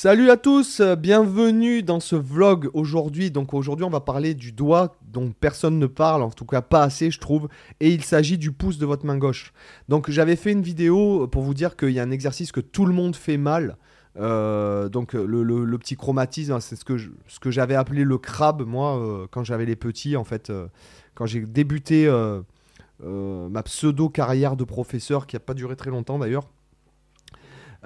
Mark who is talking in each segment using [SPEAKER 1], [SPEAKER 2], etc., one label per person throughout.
[SPEAKER 1] Salut à tous, euh, bienvenue dans ce vlog aujourd'hui. Donc aujourd'hui on va parler du doigt dont personne ne parle, en tout cas pas assez je trouve, et il s'agit du pouce de votre main gauche. Donc j'avais fait une vidéo pour vous dire qu'il y a un exercice que tout le monde fait mal. Euh, donc le, petit chromatisme, hein, c'est ce que, j'avais appelé le crabe moi euh, quand j'avais les petits en fait, quand j'ai débuté ma pseudo carrière de professeur qui n'a pas duré très longtemps d'ailleurs.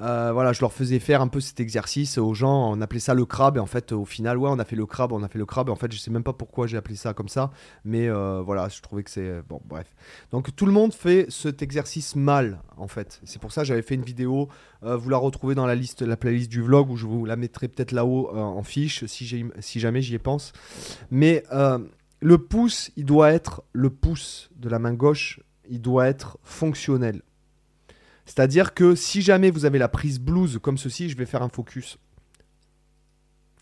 [SPEAKER 1] Euh, voilà, je leur faisais faire un peu cet exercice aux gens. On appelait ça le crabe. Et en fait, au final, ouais, on a fait le crabe, on a fait le crabe. Et en fait, je sais même pas pourquoi j'ai appelé ça comme ça. Mais euh, voilà, je trouvais que c'est. Bon, bref. Donc, tout le monde fait cet exercice mal, en fait. C'est pour ça que j'avais fait une vidéo. Euh, vous la retrouvez dans la liste, la playlist du vlog où je vous la mettrai peut-être là-haut en fiche si, si jamais j'y pense. Mais le pouce, il doit être le pouce de la main gauche. Il doit être fonctionnel. C'est-à-dire que si jamais vous avez la prise blues comme ceci, je vais faire un focus.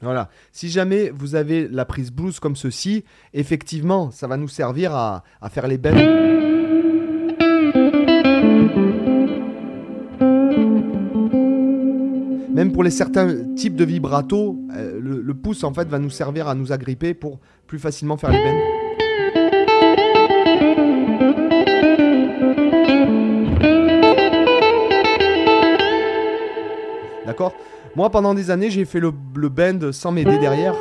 [SPEAKER 1] Voilà. Si jamais vous avez la prise blues comme ceci, effectivement, ça va nous servir à, faire les belles. Même pour les certains types de vibrato, euh, le, le, pouce en fait va nous servir à nous agripper pour plus facilement faire les bends. Moi, pendant des années, j'ai fait le, bend sans m'aider derrière.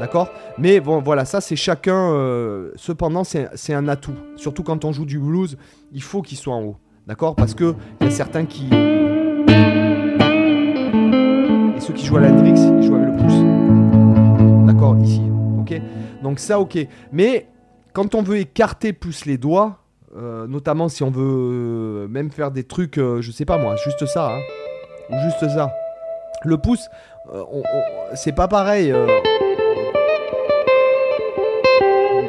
[SPEAKER 1] D'accord? Mais bon, voilà, ça c'est chacun. Euh, cependant, c'est un atout. Surtout quand on joue du blues, il faut qu'il soit en haut. D'accord? Parce que il y a certains qui. Et ceux qui jouent à l'Hendrix, ils jouent avec le pouce. D'accord? Ici. Ok? Donc ça, ok. Mais quand on veut écarter plus les doigts, euh, notamment si on veut euh, même faire des trucs, euh, je sais pas moi, juste ça, hein. ou juste ça. Le pouce, c'est pas pareil.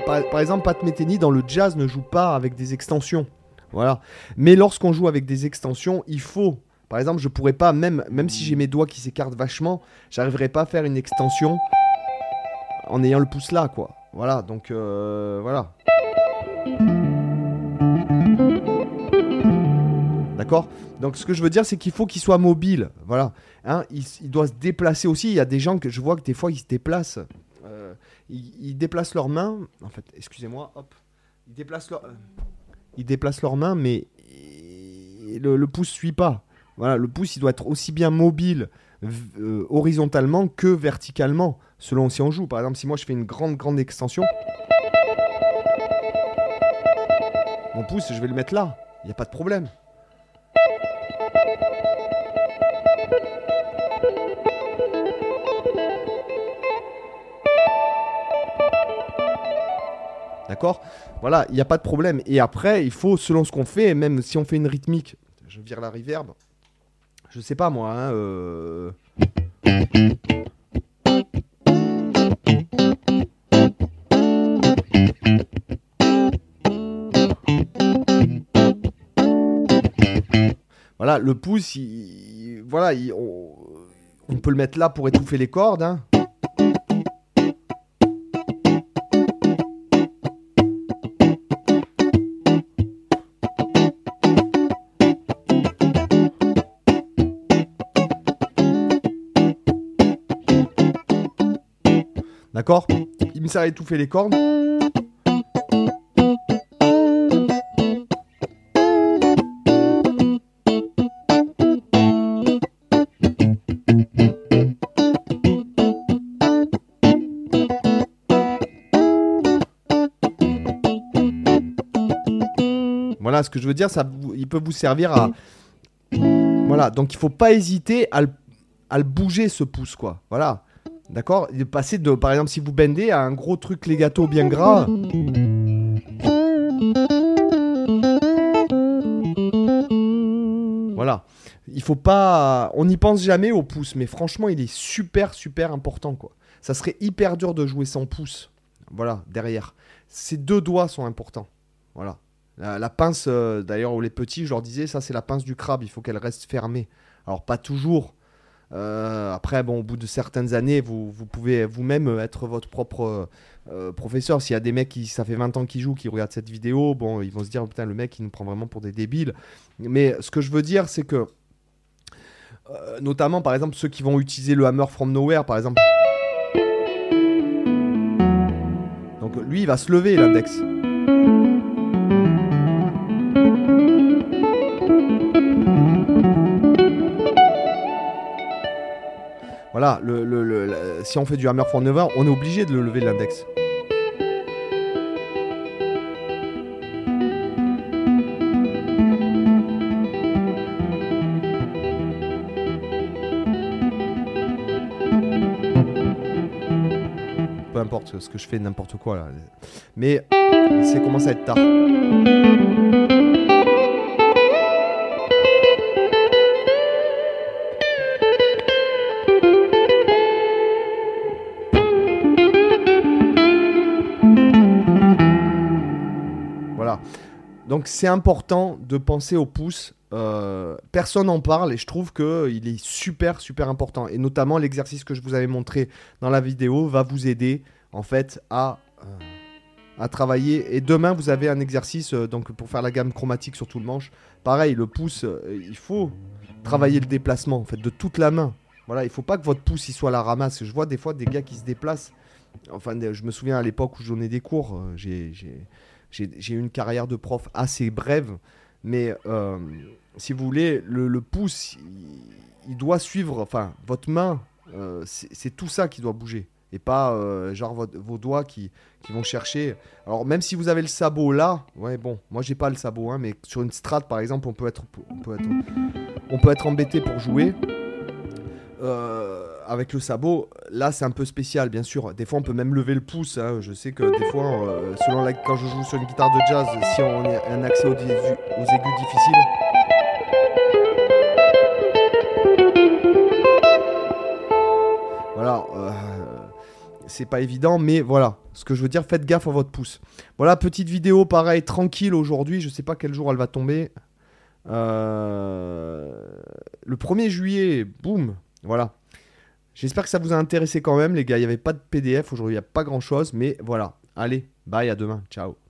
[SPEAKER 1] Par, exemple, Pat Metheny dans le jazz ne joue pas avec des extensions. Voilà. Mais lorsqu'on joue avec des extensions, il faut. Par exemple, je pourrais pas, même, même si j'ai mes doigts qui s'écartent vachement, j'arriverai pas à faire une extension en ayant le pouce là, quoi. Voilà, donc voilà. Donc ce que je veux dire, c'est qu'il faut qu'il soit mobile. Voilà. Hein, il, doit se déplacer aussi. Il y a des gens que je vois que des fois, ils se déplacent. Euh, ils, déplacent leurs mains. En fait, excusez-moi, hop. Ils déplacent, leur, euh, ils déplacent leurs mains, mais le, le pouce suit pas. Voilà, le pouce, il doit être aussi bien mobile euh, horizontalement que verticalement, selon si on joue. Par exemple, si moi je fais une grande, grande extension, mon pouce, je vais le mettre là. Il n'y a pas de problème. D'accord? Voilà, il n'y a pas de problème. Et après, il faut, selon ce qu'on fait, même si on fait une rythmique, je vire la reverb, je sais pas moi, hein, euh... Voilà, le pouce, voilà, on, peut le mettre là pour étouffer les cordes. Hein. D'accord? Il me sert à étouffer les cordes. Voilà, ce que je veux dire, ça, il peut vous servir à. Voilà, donc il faut pas hésiter à le, à le bouger ce pouce, quoi. Voilà. D'accord? De passer de, par exemple, si vous bendez à un gros truc gâteaux bien gras. Voilà. Il faut pas. On n'y pense jamais au pouce, mais franchement, il est super, super important, quoi. Ça serait hyper dur de jouer sans pouce. Voilà, derrière. Ces deux doigts sont importants. Voilà. La, pince, euh, d'ailleurs, les petits, je leur disais, ça, c'est la pince du crabe. Il faut qu'elle reste fermée. Alors, pas toujours. Euh, après, bon, au bout de certaines années, vous, vous pouvez vous-même être votre propre euh, professeur. S'il y a des mecs qui, ça fait 20 ans qu'ils jouent, qui regardent cette vidéo, bon, ils vont se dire, putain, le mec, il nous prend vraiment pour des débiles. Mais ce que je veux dire, c'est que notamment, par exemple, ceux qui vont utiliser le hammer from nowhere, par exemple. Donc lui, il va se lever, l'index. Voilà, le, si on fait du hammer from nowhere, on est obligé de le lever l'index. importe ce que je fais, n'importe quoi là. Mais c'est commence à être tard. Donc c'est important de penser au pouce. Euh, personne n'en parle et je trouve qu'il est super super important. Et notamment l'exercice que je vous avais montré dans la vidéo va vous aider en fait à, euh, à travailler. Et demain, vous avez un exercice euh, donc pour faire la gamme chromatique sur tout le manche. Pareil, le pouce, il faut travailler le déplacement en fait de toute la main. Voilà, il faut pas que votre pouce il soit à la ramasse. Je vois des fois des gars qui se déplacent. Enfin, je me souviens à l'époque où je donnais des cours, j'ai eu une carrière de prof assez brève, mais si vous voulez, le, pouce, il, doit suivre, enfin, votre main, c'est tout ça qui doit bouger et pas euh, genre vos doigts qui, vont chercher. Alors même si vous avez le sabot là, ouais bon, moi j'ai pas le sabot, hein, mais sur une strat par exemple, on peut être, on peut être, embêté pour jouer. Euh, avec le sabot, là c'est un peu spécial bien sûr. Des fois on peut même lever le pouce. Hein. Je sais que des fois, euh, selon quand je joue sur une guitare de jazz, si on a un accès aux, aigus difficiles, voilà, c'est pas évident, mais voilà. Ce que je veux dire, faites gaffe à votre pouce. Voilà, petite vidéo pareil, tranquille aujourd'hui. Je sais pas quel jour elle va tomber. Euh, le 1er juillet, boum, voilà. J'espère que ça vous a intéressé quand même, les gars. Il n'y avait pas de PDF aujourd'hui, il n'y a pas grand chose, mais voilà. Allez, bye, à demain. Ciao.